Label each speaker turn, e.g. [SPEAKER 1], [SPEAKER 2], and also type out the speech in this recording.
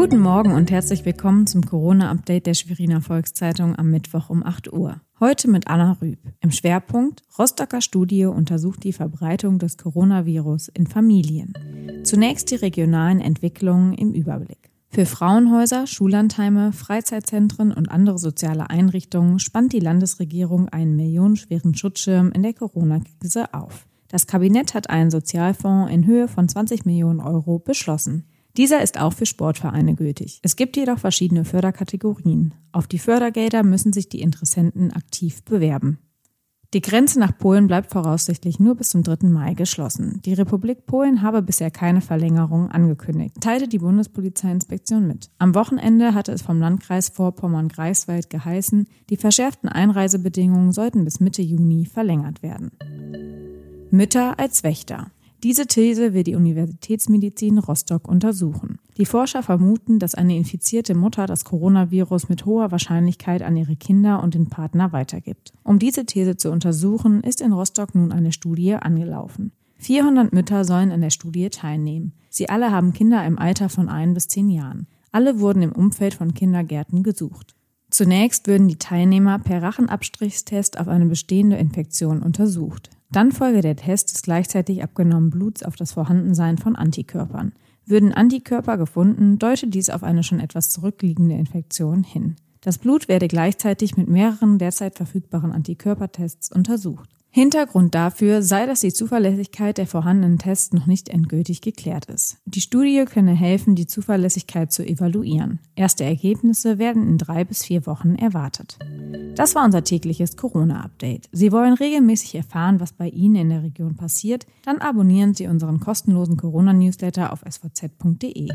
[SPEAKER 1] Guten Morgen und herzlich willkommen zum Corona-Update der Schweriner Volkszeitung am Mittwoch um 8 Uhr. Heute mit Anna Rüb. Im Schwerpunkt Rostocker Studie untersucht die Verbreitung des Coronavirus in Familien. Zunächst die regionalen Entwicklungen im Überblick. Für Frauenhäuser, Schullandheime, Freizeitzentren und andere soziale Einrichtungen spannt die Landesregierung einen millionenschweren Schutzschirm in der Corona-Krise auf. Das Kabinett hat einen Sozialfonds in Höhe von 20 Millionen Euro beschlossen. Dieser ist auch für Sportvereine gültig. Es gibt jedoch verschiedene Förderkategorien. Auf die Fördergelder müssen sich die Interessenten aktiv bewerben. Die Grenze nach Polen bleibt voraussichtlich nur bis zum 3. Mai geschlossen. Die Republik Polen habe bisher keine Verlängerung angekündigt, teilte die Bundespolizeiinspektion mit. Am Wochenende hatte es vom Landkreis Vorpommern-Greifswald geheißen, die verschärften Einreisebedingungen sollten bis Mitte Juni verlängert werden. Mütter als Wächter. Diese These will die Universitätsmedizin Rostock untersuchen. Die Forscher vermuten, dass eine infizierte Mutter das Coronavirus mit hoher Wahrscheinlichkeit an ihre Kinder und den Partner weitergibt. Um diese These zu untersuchen, ist in Rostock nun eine Studie angelaufen. 400 Mütter sollen an der Studie teilnehmen. Sie alle haben Kinder im Alter von ein bis zehn Jahren. Alle wurden im Umfeld von Kindergärten gesucht. Zunächst würden die Teilnehmer per Rachenabstrichstest auf eine bestehende Infektion untersucht. Dann folge der Test des gleichzeitig abgenommenen Bluts auf das Vorhandensein von Antikörpern. Würden Antikörper gefunden, deutet dies auf eine schon etwas zurückliegende Infektion hin. Das Blut werde gleichzeitig mit mehreren derzeit verfügbaren Antikörpertests untersucht. Hintergrund dafür sei, dass die Zuverlässigkeit der vorhandenen Tests noch nicht endgültig geklärt ist. Die Studie könne helfen, die Zuverlässigkeit zu evaluieren. Erste Ergebnisse werden in drei bis vier Wochen erwartet. Das war unser tägliches Corona-Update. Sie wollen regelmäßig erfahren, was bei Ihnen in der Region passiert? Dann abonnieren Sie unseren kostenlosen Corona-Newsletter auf svz.de.